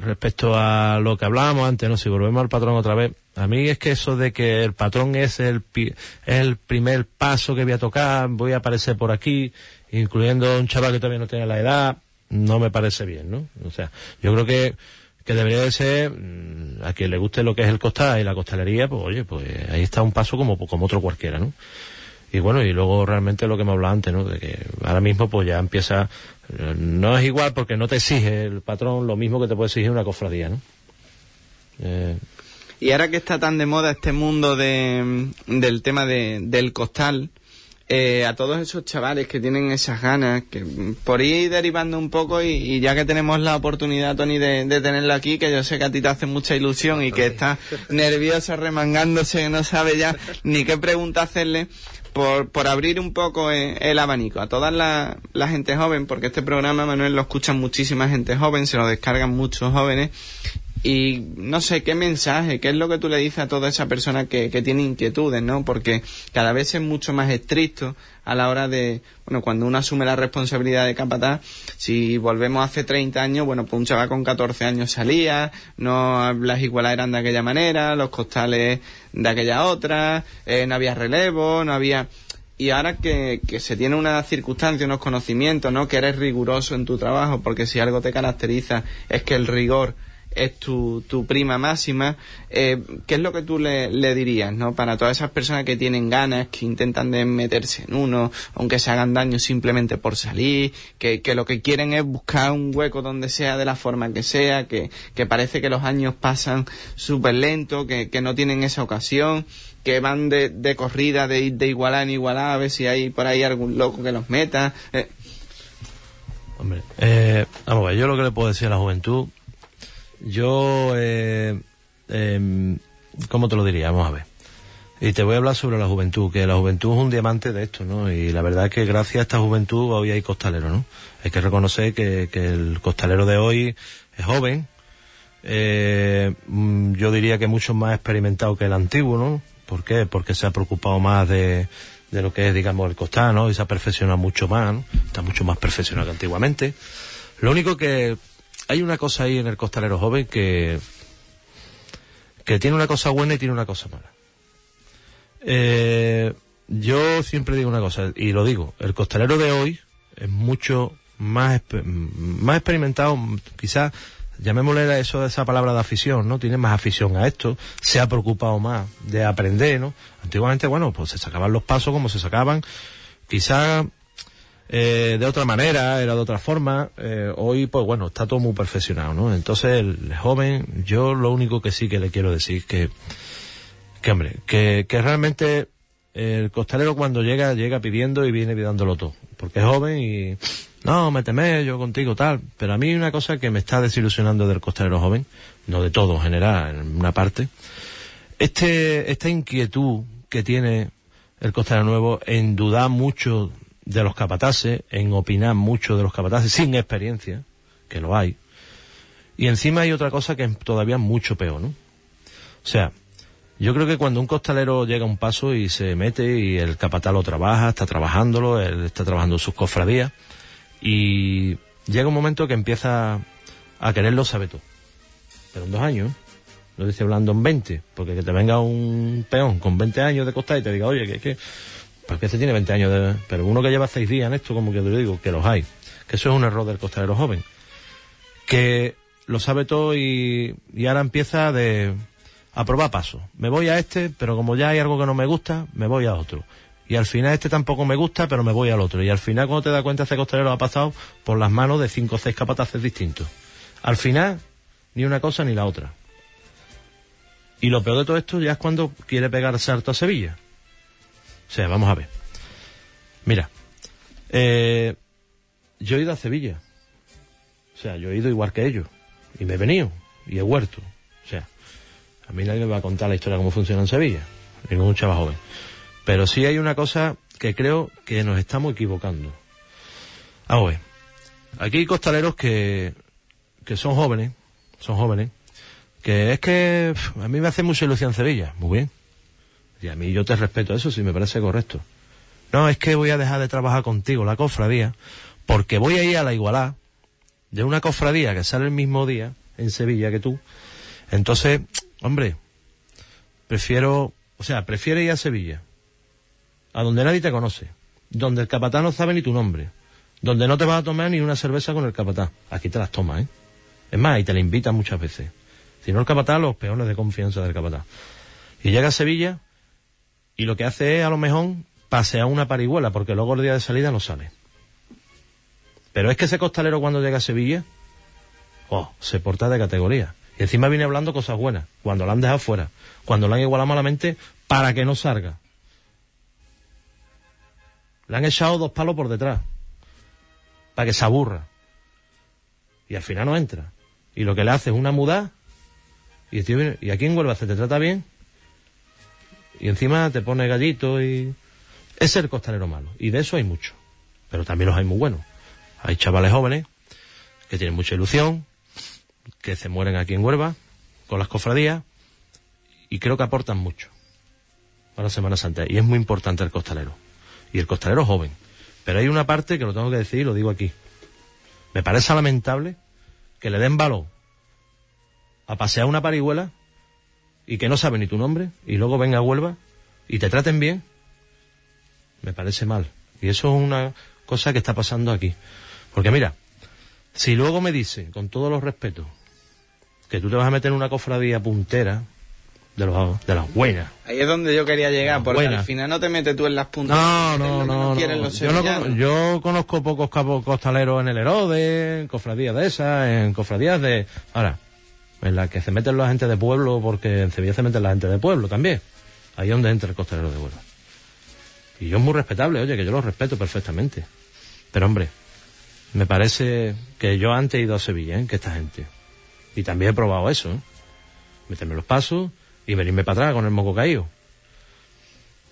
respecto a lo que hablábamos antes, ¿no? Si volvemos al patrón otra vez, a mí es que eso de que el patrón es el, es el primer paso que voy a tocar, voy a aparecer por aquí, incluyendo un chaval que todavía no tiene la edad, no me parece bien, ¿no? O sea, yo creo que, que debería de ser, a quien le guste lo que es el costal y la costalería, pues oye, pues ahí está un paso como, como otro cualquiera, ¿no? Y bueno, y luego realmente lo que me hablaba antes, ¿no? De que ahora mismo pues ya empieza, no es igual porque no te exige el patrón lo mismo que te puede exigir una cofradía, ¿no? Eh... Y ahora que está tan de moda este mundo de, del tema de, del costal, eh, a todos esos chavales que tienen esas ganas, que por ir derivando un poco y, y ya que tenemos la oportunidad, Tony, de, de, tenerlo aquí, que yo sé que a ti te hace mucha ilusión y que está nervioso, remangándose, no sabe ya ni qué pregunta hacerle, por, por abrir un poco el, el abanico a toda la, la, gente joven, porque este programa, Manuel, lo escuchan muchísima gente joven, se lo descargan muchos jóvenes. Y no sé qué mensaje, qué es lo que tú le dices a toda esa persona que, que tiene inquietudes, ¿no? Porque cada vez es mucho más estricto a la hora de, bueno, cuando uno asume la responsabilidad de capataz, si volvemos hace 30 años, bueno, pues un chaval con 14 años salía, no las igualas eran de aquella manera, los costales de aquella otra, eh, no había relevo, no había... Y ahora que, que se tiene una circunstancia, unos conocimientos, ¿no? Que eres riguroso en tu trabajo, porque si algo te caracteriza es que el rigor es tu, tu prima máxima, eh, ¿qué es lo que tú le, le, dirías, no? Para todas esas personas que tienen ganas, que intentan de meterse en uno, aunque se hagan daño simplemente por salir, que, que lo que quieren es buscar un hueco donde sea, de la forma que sea, que, que parece que los años pasan súper lento, que, que no tienen esa ocasión, que van de, de corrida, de ir de igualada en igualada, a ver si hay por ahí algún loco que los meta. Eh. Hombre, eh, vamos yo lo que le puedo decir a la juventud yo, eh, eh, ¿cómo te lo diría? Vamos a ver. Y te voy a hablar sobre la juventud, que la juventud es un diamante de esto, ¿no? Y la verdad es que gracias a esta juventud hoy hay costalero, ¿no? Hay que reconocer que, que el costalero de hoy es joven, eh, yo diría que mucho más experimentado que el antiguo, ¿no? ¿Por qué? Porque se ha preocupado más de, de lo que es, digamos, el costal, ¿no? Y se ha perfeccionado mucho más, ¿no? Está mucho más perfeccionado que antiguamente. Lo único que hay una cosa ahí en el costalero joven que, que tiene una cosa buena y tiene una cosa mala. Eh, yo siempre digo una cosa, y lo digo, el costalero de hoy es mucho más, más experimentado, quizás llamémosle eso esa palabra de afición, ¿no? Tiene más afición a esto, se ha preocupado más de aprender, ¿no? Antiguamente, bueno, pues se sacaban los pasos como se sacaban, quizás eh, de otra manera, era de otra forma, eh, hoy pues bueno, está todo muy perfeccionado, ¿no? Entonces el joven, yo lo único que sí que le quiero decir que, que hombre, que, que realmente el costalero cuando llega, llega pidiendo y viene dándolo todo, porque es joven y no, méteme yo contigo tal, pero a mí una cosa que me está desilusionando del costalero joven, no de todo en general, en una parte, este, esta inquietud que tiene el costalero nuevo en dudar mucho de los capataces, en opinar mucho de los capataces sin experiencia, que lo hay, y encima hay otra cosa que es todavía mucho peor, ¿no? O sea, yo creo que cuando un costalero llega a un paso y se mete y el capataz lo trabaja, está trabajándolo, él está trabajando sus cofradías y llega un momento que empieza a quererlo sabe todo. Pero en dos años, no estoy hablando en 20, porque que te venga un peón con 20 años de costal y te diga, oye, que, que porque este tiene 20 años de... Pero uno que lleva seis días en esto, como que te digo, que los hay. Que eso es un error del costalero joven. Que lo sabe todo y, ahora empieza de a probar pasos. Me voy a este, pero como ya hay algo que no me gusta, me voy a otro. Y al final este tampoco me gusta, pero me voy al otro. Y al final cuando te das cuenta ese costalero ha pasado por las manos de cinco o seis capataces distintos. Al final, ni una cosa ni la otra. Y lo peor de todo esto ya es cuando quiere pegar salto a Sevilla. O sea, vamos a ver. Mira, eh, yo he ido a Sevilla. O sea, yo he ido igual que ellos. Y me he venido. Y he huerto. O sea, a mí nadie me va a contar la historia de cómo funciona en Sevilla. Ningún chaval joven. Pero sí hay una cosa que creo que nos estamos equivocando. Vamos a ver. Aquí hay costaleros que, que son jóvenes. Son jóvenes. Que es que a mí me hace mucha ilusión Sevilla. Muy bien. Y a mí yo te respeto eso, si me parece correcto. No, es que voy a dejar de trabajar contigo, la cofradía, porque voy a ir a la igualdad de una cofradía que sale el mismo día en Sevilla que tú. Entonces, hombre, prefiero, o sea, prefiero ir a Sevilla, a donde nadie te conoce, donde el capataz no sabe ni tu nombre, donde no te vas a tomar ni una cerveza con el capataz. Aquí te las tomas, ¿eh? Es más, y te la invitan muchas veces. Si no el capataz, los peones de confianza del capataz. Y llega a Sevilla y lo que hace es, a lo mejor, pasear una parihuela, porque luego el día de salida no sale. Pero es que ese costalero cuando llega a Sevilla, oh, se porta de categoría. Y encima viene hablando cosas buenas, cuando la han dejado fuera, cuando la han igualado malamente, para que no salga. Le han echado dos palos por detrás, para que se aburra. Y al final no entra. Y lo que le hace es una muda, y, y aquí en Huelva se te trata bien, y encima te pone gallito y... Es el costalero malo. Y de eso hay mucho. Pero también los hay muy buenos. Hay chavales jóvenes que tienen mucha ilusión, que se mueren aquí en Huelva, con las cofradías, y creo que aportan mucho a la Semana Santa. Y es muy importante el costalero. Y el costalero joven. Pero hay una parte que lo tengo que decir y lo digo aquí. Me parece lamentable que le den valor a pasear una parihuela y que no sabe ni tu nombre y luego venga a Huelva y te traten bien. Me parece mal. Y eso es una cosa que está pasando aquí. Porque mira, si luego me dice, con todos los respetos, que tú te vas a meter en una cofradía puntera de, los, de las buenas, Ahí es donde yo quería llegar, porque al final no te metes tú en las puntas. no, no, no. no. los Yo, no yo conozco pocos capos costaleros en el Herode, en cofradías de esas, en cofradías de... Ahora, en las que se meten la gente de pueblo, porque en Sevilla se meten la gente de pueblo también. Ahí es donde entra el costalero de Huelva. Y yo es muy respetable, oye, que yo lo respeto perfectamente. Pero hombre, me parece que yo antes he ido a Sevilla, ¿eh? que esta gente. Y también he probado eso, ¿eh? Meterme los pasos y venirme para atrás con el moco caído.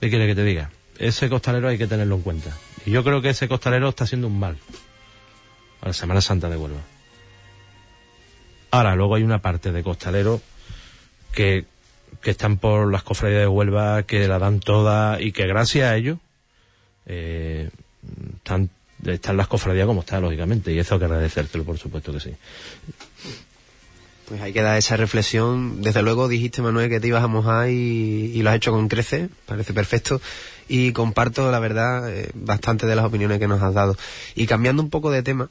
¿Qué quiere que te diga? Ese costalero hay que tenerlo en cuenta. Y yo creo que ese costalero está haciendo un mal a la Semana Santa de Huelva. Ahora, luego hay una parte de costaleros que, que están por las cofradías de Huelva, que la dan toda y que gracias a ellos eh, están, están las cofradías como está, lógicamente, y eso hay que agradecértelo, por supuesto que sí. Pues hay que dar esa reflexión. Desde luego dijiste, Manuel, que te ibas a mojar y, y lo has hecho con crece, parece perfecto. Y comparto, la verdad, eh, bastante de las opiniones que nos has dado. Y cambiando un poco de tema,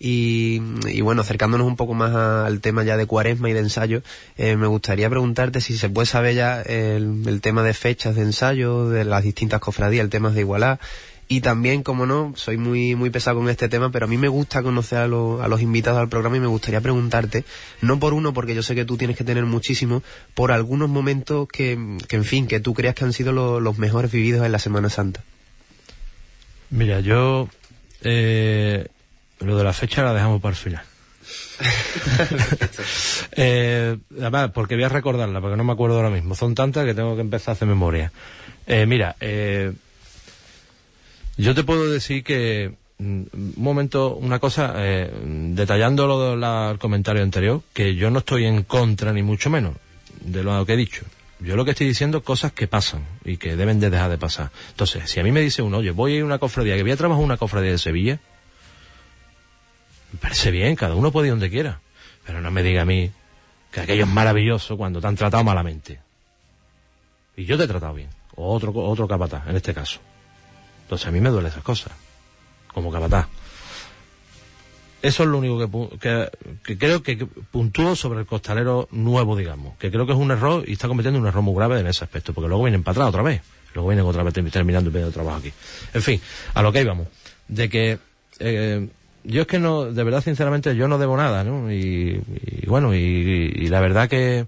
y, bueno, acercándonos un poco más al tema ya de cuaresma y de ensayo, eh, me gustaría preguntarte si se puede saber ya el, tema de fechas de ensayo, de las distintas cofradías, el tema de igualar. Y también, como no, soy muy muy pesado con este tema, pero a mí me gusta conocer a, lo- a los invitados al programa y me gustaría preguntarte, no por uno, porque yo sé que tú tienes que tener muchísimo, por algunos momentos que, que en fin, que tú creas que han sido lo- los mejores vividos en la Semana Santa. Mira, yo eh, lo de la fecha la dejamos para el final. eh, además, porque voy a recordarla, porque no me acuerdo ahora mismo. Son tantas que tengo que empezar a hacer memoria. Eh, mira, eh, yo te puedo decir que mm, un momento, una cosa, eh, detallando lo del comentario anterior, que yo no estoy en contra ni mucho menos de lo que he dicho. Yo lo que estoy diciendo cosas que pasan y que deben de dejar de pasar. Entonces, si a mí me dice uno, oye, voy a ir a una cofradía, que voy a trabajar en una cofradía de Sevilla, me parece bien, cada uno puede ir donde quiera. Pero no me diga a mí que aquello es maravilloso cuando te han tratado malamente. Y yo te he tratado bien. O otro, otro capataz, en este caso. Entonces a mí me duelen esas cosas. Como capataz. Eso es lo único que, que, que creo que puntúo sobre el costalero nuevo, digamos. Que creo que es un error y está cometiendo un error muy grave en ese aspecto. Porque luego vienen para atrás otra vez. Luego vienen otra vez termi- terminando medio de trabajo aquí. En fin, a lo que íbamos. De que eh, yo es que no, de verdad, sinceramente, yo no debo nada, ¿no? Y, bueno, y, la verdad que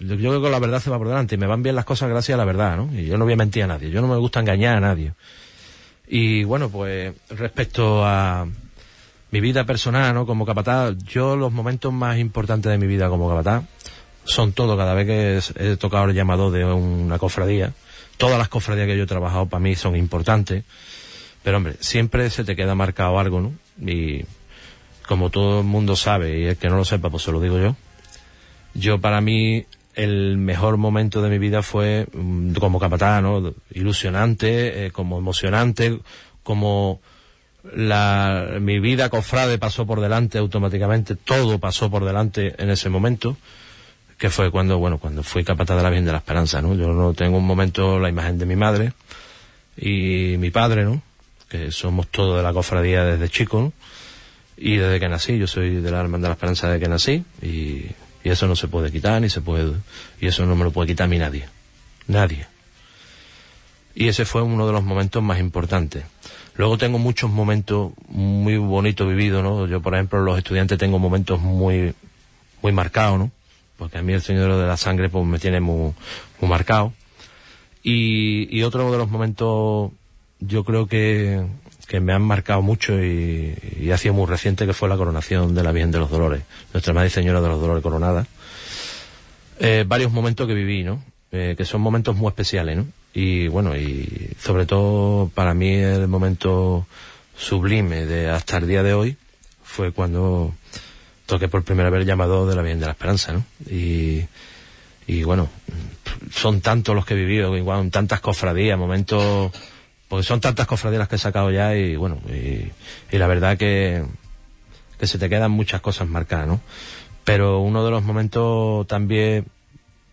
yo creo que la verdad se va por delante y me van bien las cosas gracias a la verdad, ¿no? Y yo no voy a mentir a nadie, yo no me gusta engañar a nadie. Y bueno, pues respecto a mi vida personal, ¿no? Como capataz, yo los momentos más importantes de mi vida como capataz son todos, cada vez que he tocado el llamado de una cofradía. Todas las cofradías que yo he trabajado para mí son importantes. Pero hombre, siempre se te queda marcado algo, ¿no? Y como todo el mundo sabe, y el que no lo sepa, pues se lo digo yo. Yo para mí el mejor momento de mi vida fue mm, como capataz, ¿no? Ilusionante, eh, como emocionante, como la, mi vida cofrade pasó por delante automáticamente, todo pasó por delante en ese momento, que fue cuando, bueno, cuando fui capataz de la Virgen de la Esperanza, ¿no? Yo no tengo un momento la imagen de mi madre y mi padre, ¿no? Que somos todos de la cofradía desde chico, ¿no? Y desde que nací, yo soy de la de la Esperanza desde que nací, y, y eso no se puede quitar, ni se puede, y eso no me lo puede quitar a mí nadie. Nadie. Y ese fue uno de los momentos más importantes. Luego tengo muchos momentos muy bonitos vividos, ¿no? Yo, por ejemplo, los estudiantes tengo momentos muy, muy marcados, ¿no? Porque a mí el Señor de la Sangre, pues me tiene muy, muy marcado. Y, y otro de los momentos, yo creo que, que me han marcado mucho y, y ha sido muy reciente, que fue la coronación de la Virgen de los Dolores, Nuestra Madre Señora de los Dolores Coronada. Eh, varios momentos que viví, ¿no? Eh, que son momentos muy especiales, ¿no? Y bueno, y sobre todo para mí el momento sublime de hasta el día de hoy fue cuando toqué por primera vez el llamado de la Virgen de la Esperanza, ¿no? Y, y bueno, son tantos los que he vivido, igual tantas cofradías, momentos, porque son tantas cofradías que he sacado ya y bueno, y, la verdad que, que se te quedan muchas cosas marcadas, ¿no? Pero uno de los momentos también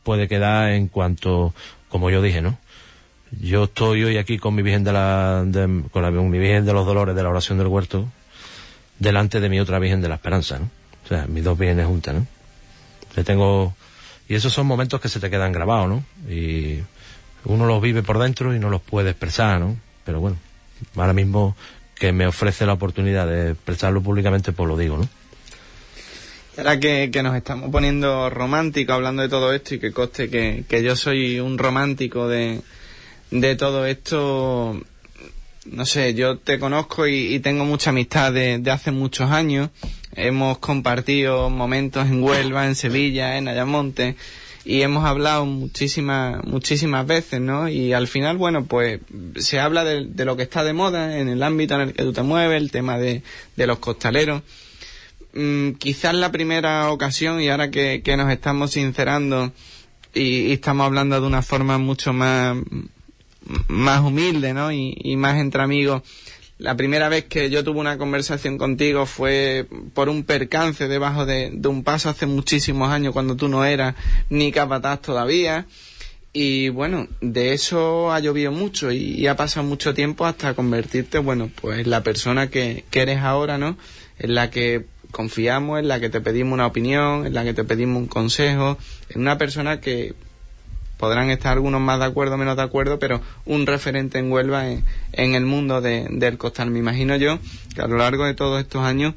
puede quedar en cuanto, como yo dije, ¿no? Yo estoy hoy aquí con mi Virgen de la, con la, mi Virgen de los Dolores de la oración del huerto, delante de mi otra Virgen de la Esperanza, ¿no? O sea, mis dos Vírgenes juntas, ¿no? Le tengo, y esos son momentos que se te quedan grabados, ¿no? Y uno los vive por dentro y no los puede expresar, ¿no? Pero bueno, ahora mismo que me ofrece la oportunidad de expresarlo públicamente, pues lo digo, ¿no? Ahora que, nos estamos poniendo románticos hablando de todo esto y que coste que, que yo soy un romántico de, de todo esto, no sé, yo te conozco y, y tengo mucha amistad de, de hace muchos años. Hemos compartido momentos en Huelva, en Sevilla, en Ayamonte y hemos hablado muchísimas muchísimas veces, ¿no? Y al final, bueno, pues se habla de, lo que está de moda en el ámbito en el que tú te mueves, el tema de, de los costaleros mm, quizás la primera ocasión y ahora que, que nos estamos sincerando y, estamos hablando de una forma mucho más más humilde, ¿no? Y más entre amigos. La primera vez que yo tuve una conversación contigo fue por un percance debajo de, un paso hace muchísimos años cuando tú no eras ni capataz todavía. Y bueno, de eso ha llovido mucho y, y ha pasado mucho tiempo hasta convertirte, bueno, pues en la persona que, que eres ahora, ¿no? En la que confiamos, en la que te pedimos una opinión, en la que te pedimos un consejo, en una persona que podrán estar algunos más de acuerdo, menos de acuerdo, pero un referente en Huelva en, en el mundo de- del costal. Me imagino yo que a lo largo de todos estos años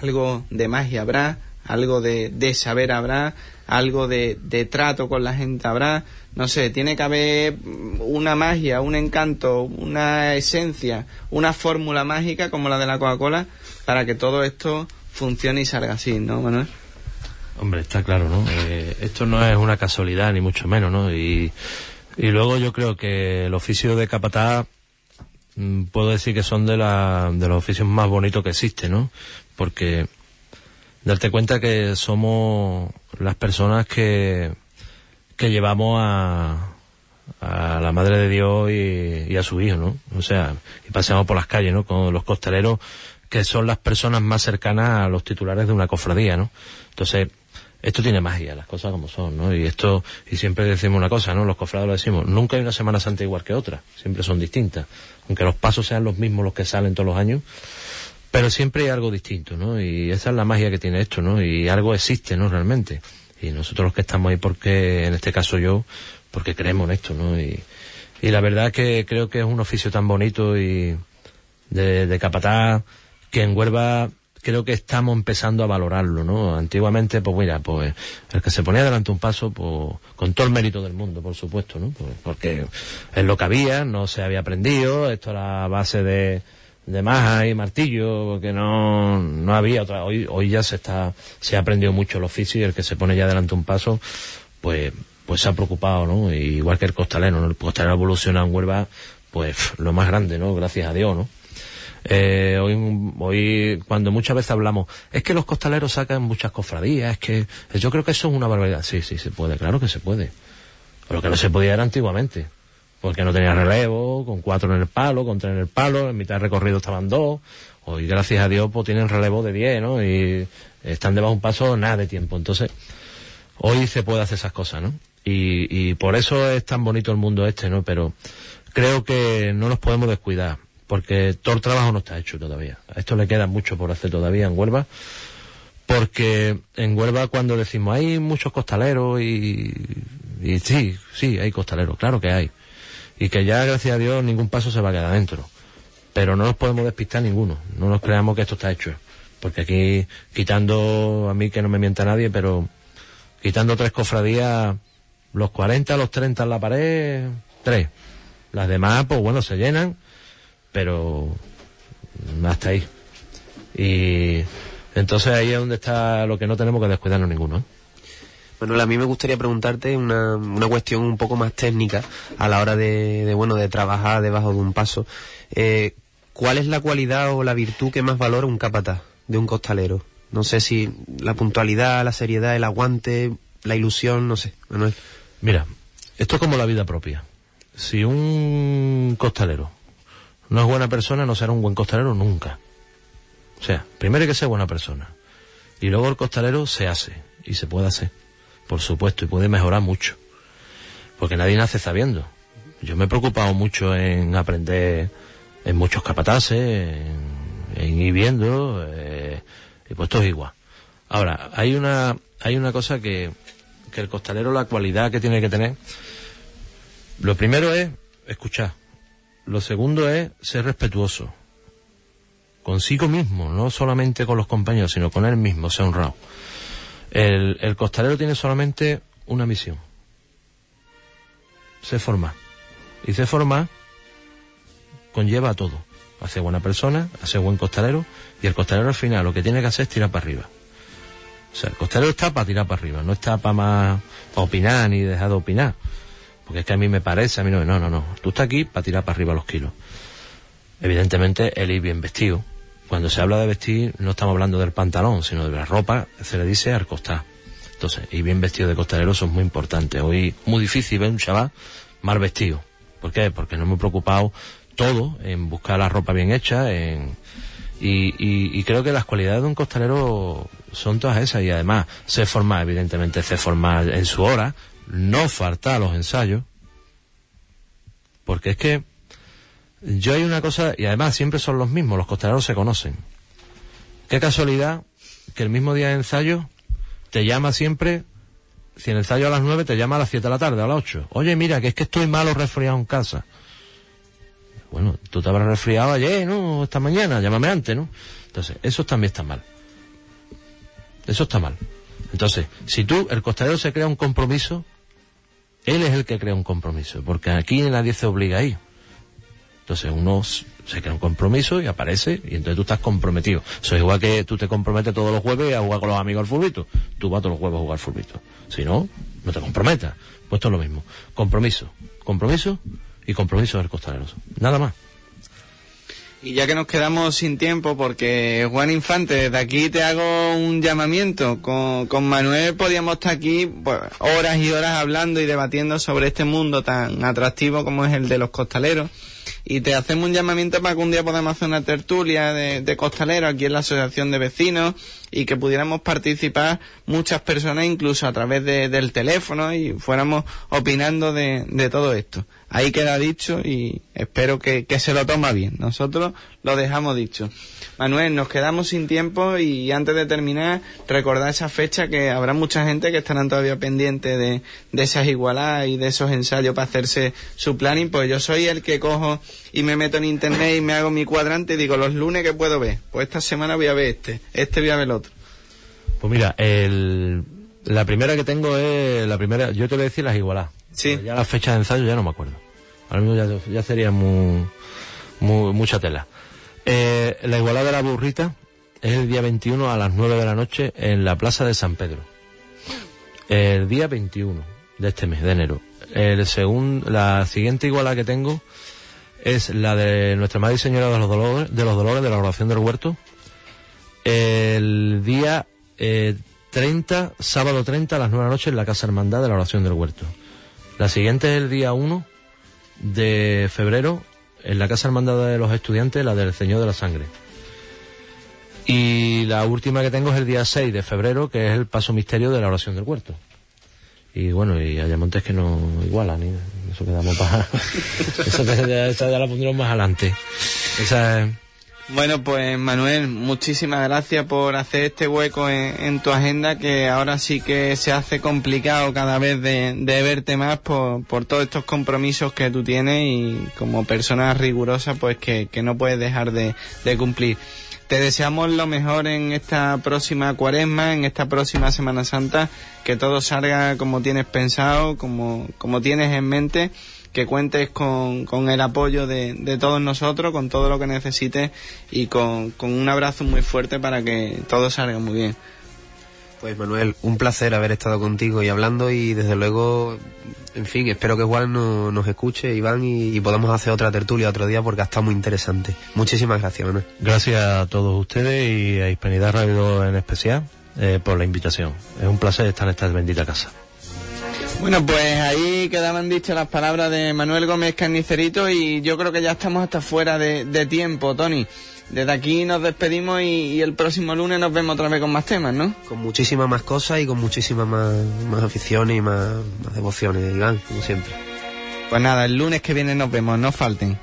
algo de magia habrá, algo de, de saber habrá, algo de, de trato con la gente habrá, no sé, tiene que haber una magia, un encanto, una esencia, una fórmula mágica como la de la Coca-Cola para que todo esto funcione y salga así, ¿no, Manuel? Hombre, está claro, ¿no? Eh, esto no es una casualidad, ni mucho menos, ¿no? Y, y luego yo creo que el oficio de capataz mm, puedo decir que son de, la, de los oficios más bonitos que existen, ¿no? Porque darte cuenta que somos las personas que, que llevamos a, a la Madre de Dios y, y a su Hijo, ¿no? O sea, y paseamos por las calles, ¿no? Con los costaleros que son las personas más cercanas a los titulares de una cofradía, ¿no? Entonces, esto tiene magia, las cosas como son, ¿no? Y esto, y siempre decimos una cosa, ¿no? Los cofrades lo decimos, nunca hay una Semana Santa igual que otra, siempre son distintas. Aunque los pasos sean los mismos los que salen todos los años, pero siempre hay algo distinto, ¿no? Y esa es la magia que tiene esto, ¿no? Y algo existe, ¿no? Realmente. Y nosotros los que estamos ahí porque, en este caso yo, porque creemos en esto, ¿no? Y, y la verdad que creo que es un oficio tan bonito y de, de capataz que en Huelva creo que estamos empezando a valorarlo, ¿no? Antiguamente, pues mira, pues el que se ponía delante un paso, pues con todo el mérito del mundo, por supuesto, ¿no? Pues, porque es lo que había, no se había aprendido, esto era base de, de maja y martillo, porque no, no había otra, hoy, hoy ya se está, se ha aprendido mucho el oficio y el que se pone ya delante un paso, pues, pues se ha preocupado, ¿no? Igual que el costalero, ¿no? El costalero evoluciona en Huelva, pues lo más grande, ¿no? Gracias a Dios, ¿no? Eh, hoy, hoy, cuando muchas veces hablamos, es que los costaleros sacan muchas cofradías, es que yo creo que eso es una barbaridad. Sí, sí, se puede, claro que se puede. Lo que no se podía era antiguamente, porque no tenía relevo, con cuatro en el palo, con tres en el palo, en mitad del recorrido estaban dos. Hoy, gracias a Dios, pues tienen relevo de diez, ¿no? Y están debajo de un paso nada de tiempo. Entonces, hoy se puede hacer esas cosas, ¿no? Y, y por eso es tan bonito el mundo este, ¿no? Pero creo que no nos podemos descuidar porque todo el trabajo no está hecho todavía. A esto le queda mucho por hacer todavía en Huelva, porque en Huelva cuando decimos hay muchos costaleros y, y sí, sí, hay costaleros, claro que hay. Y que ya, gracias a Dios, ningún paso se va a quedar dentro. Pero no nos podemos despistar ninguno, no nos creamos que esto está hecho. Porque aquí, quitando, a mí que no me mienta nadie, pero quitando tres cofradías, los 40, los 30 en la pared, tres. Las demás, pues bueno, se llenan pero hasta ahí. Y entonces ahí es donde está lo que no tenemos que descuidarnos ninguno. ¿eh? Manuel, a mí me gustaría preguntarte una, una cuestión un poco más técnica a la hora de, de, bueno de trabajar debajo de un paso. Eh, ¿Cuál es la cualidad o la virtud que más valora un capataz de un costalero? No sé si la puntualidad, la seriedad, el aguante, la ilusión, no sé, Manuel. Mira, esto es como la vida propia. Si un costalero no es buena persona, no será un buen costalero nunca. O sea, primero hay que ser buena persona. Y luego el costalero se hace. Y se puede hacer. Por supuesto. Y puede mejorar mucho. Porque nadie nace sabiendo. Yo me he preocupado mucho en aprender en muchos capataces, en, en ir viendo, eh, y pues todo es igual. Ahora, hay una, hay una cosa que, que el costalero, la cualidad que tiene que tener, lo primero es escuchar. Lo segundo es ser respetuoso. Consigo mismo, no solamente con los compañeros, sino con él mismo, sea honrado. El, el costalero tiene solamente una misión. Se forma. Y se forma conlleva a todo. Hace buena persona, hace buen costalero, y el costalero al final lo que tiene que hacer es tirar para arriba. O sea, el costalero está para tirar para arriba, no está para más, para opinar ni dejar de opinar. Porque es que a mí me parece, a mí no, no, no, no. Tú estás aquí para tirar para arriba los kilos. Evidentemente, el ir bien vestido. Cuando se habla de vestir, no estamos hablando del pantalón, sino de la ropa, se le dice al costar. Entonces, ir bien vestido de costalero eso es muy importante. Hoy, muy difícil ver un chaval mal vestido. ¿Por qué? Porque no me he preocupado todo en buscar la ropa bien hecha, en, y, y, y creo que las cualidades de un costalero son todas esas y además se forma, evidentemente, se forma en su hora, no falta a los ensayos, porque es que yo hay una cosa, y además siempre son los mismos, los costaleros se conocen. Qué casualidad que el mismo día de ensayo te llama siempre, si el ensayo a las nueve te llama a las siete de la tarde, a las ocho. Oye, mira, que es que estoy malo resfriado en casa. Bueno, tú te habrás resfriado ayer, ¿no? Esta mañana, llámame antes, ¿no? Entonces, eso también está mal. Eso está mal. Entonces, si tú, el costalero se crea un compromiso, él es el que crea un compromiso, porque aquí nadie se obliga a ir. Entonces uno se crea un compromiso y aparece y entonces tú estás comprometido. Eso es igual que tú te comprometes todos los jueves a jugar con los amigos al fulbito. Tú vas todos los jueves a jugar al fulbito. Si no, no te comprometas. Pues esto es lo mismo. Compromiso. Compromiso y compromiso del costalero. Nada más. Y ya que nos quedamos sin tiempo, porque Juan Infante, desde aquí te hago un llamamiento. Con, con Manuel podíamos estar aquí pues, horas y horas hablando y debatiendo sobre este mundo tan atractivo como es el de los costaleros. Y te hacemos un llamamiento para que un día podamos hacer una tertulia de, de costaleros aquí en la Asociación de Vecinos y que pudiéramos participar muchas personas incluso a través de, del teléfono y fuéramos opinando de, de todo esto. Ahí queda dicho y espero que, que, se lo toma bien. Nosotros lo dejamos dicho. Manuel, nos quedamos sin tiempo y antes de terminar, recordar esa fecha que habrá mucha gente que estarán todavía pendientes de, de esas igualadas y de esos ensayos para hacerse su planning. Pues yo soy el que cojo y me meto en internet y me hago mi cuadrante y digo los lunes que puedo ver. Pues esta semana voy a ver este, este voy a ver el otro. Pues mira, el, la primera que tengo es la primera, yo te voy a decir las igualadas. Sí. Ya la fecha de ensayo ya no me acuerdo. Ahora mismo ya, ya sería muy, muy, mucha tela. Eh, la igualada de la burrita es el día 21 a las 9 de la noche en la plaza de San Pedro. El día 21 de este mes, de enero. El segun, la siguiente igualada que tengo es la de Nuestra Madre y Señora de los Dolores, de los Dolores, de la oración del huerto. El día eh, 30, sábado 30 a las 9 de la noche en la Casa Hermandad de la oración del huerto. La siguiente es el día 1 de febrero en la Casa Hermandad de los Estudiantes, la del Señor de la Sangre. Y la última que tengo es el día 6 de febrero, que es el paso misterio de la oración del huerto. Y bueno, y hay montes que no igualan, eso quedamos para... eso ya, ya la pondremos más adelante. Esa es... Bueno, pues Manuel, muchísimas gracias por hacer este hueco en, tu agenda que ahora sí que se hace complicado cada vez de, de verte más por, por, todos estos compromisos que tú tienes y como persona rigurosa pues que, que no puedes dejar de, de, cumplir. Te deseamos lo mejor en esta próxima cuaresma, en esta próxima Semana Santa, que todo salga como tienes pensado, como, como tienes en mente que cuentes con, con el apoyo de, de, todos nosotros, con todo lo que necesites y con, con, un abrazo muy fuerte para que todo salga muy bien. Pues Manuel, un placer haber estado contigo y hablando y desde luego, en fin, espero que Juan no, nos escuche, Iván, y, y, podamos hacer otra tertulia otro día porque ha estado muy interesante. Muchísimas gracias, Manuel. Gracias a todos ustedes y a Hispanidad Radio en especial eh, por la invitación. Es un placer estar en esta bendita casa. Bueno, pues ahí quedaban dichas las palabras de Manuel Gómez Carnicerito y yo creo que ya estamos hasta fuera de, de tiempo, Tony. Desde aquí nos despedimos y, y, el próximo lunes nos vemos otra vez con más temas, ¿no? Con muchísimas más cosas y con muchísimas más, más aficiones y más, más devociones, Iván, como siempre. Pues nada, el lunes que viene nos vemos, no falten.